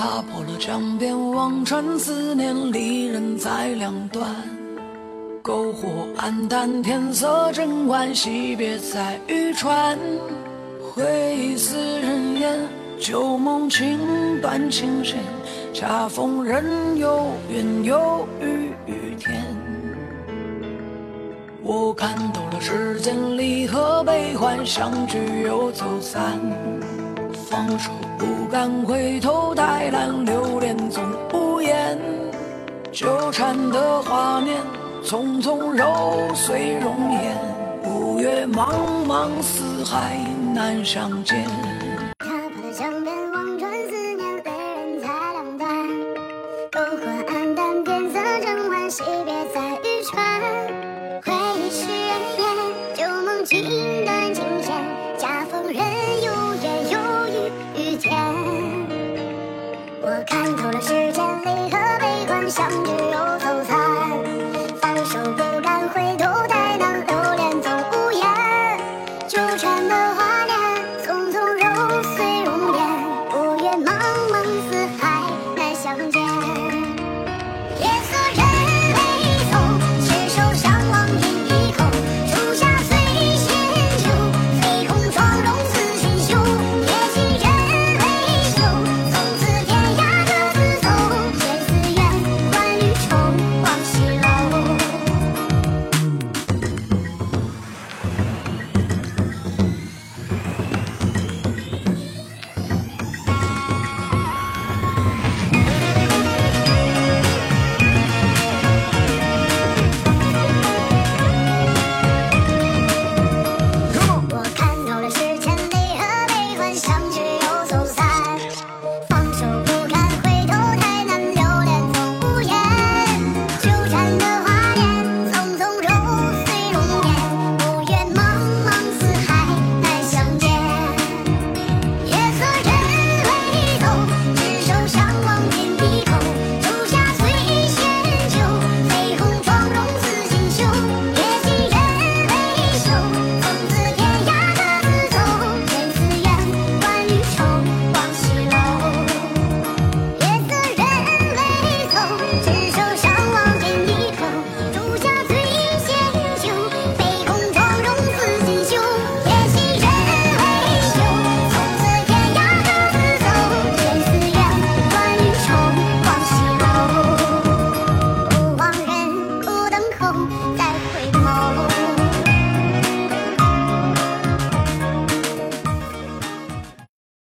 踏破了江边望穿，思念离人在两端。篝火暗淡，天色正晚，惜别在渔船。回忆似人烟，旧梦情断琴弦。恰逢人有缘，有雨雨天。我看透了世间离合悲欢，相聚又走散。放手不敢回头，太难留恋总无言。纠缠的画面，匆匆揉碎容颜。五月茫茫四海难相见。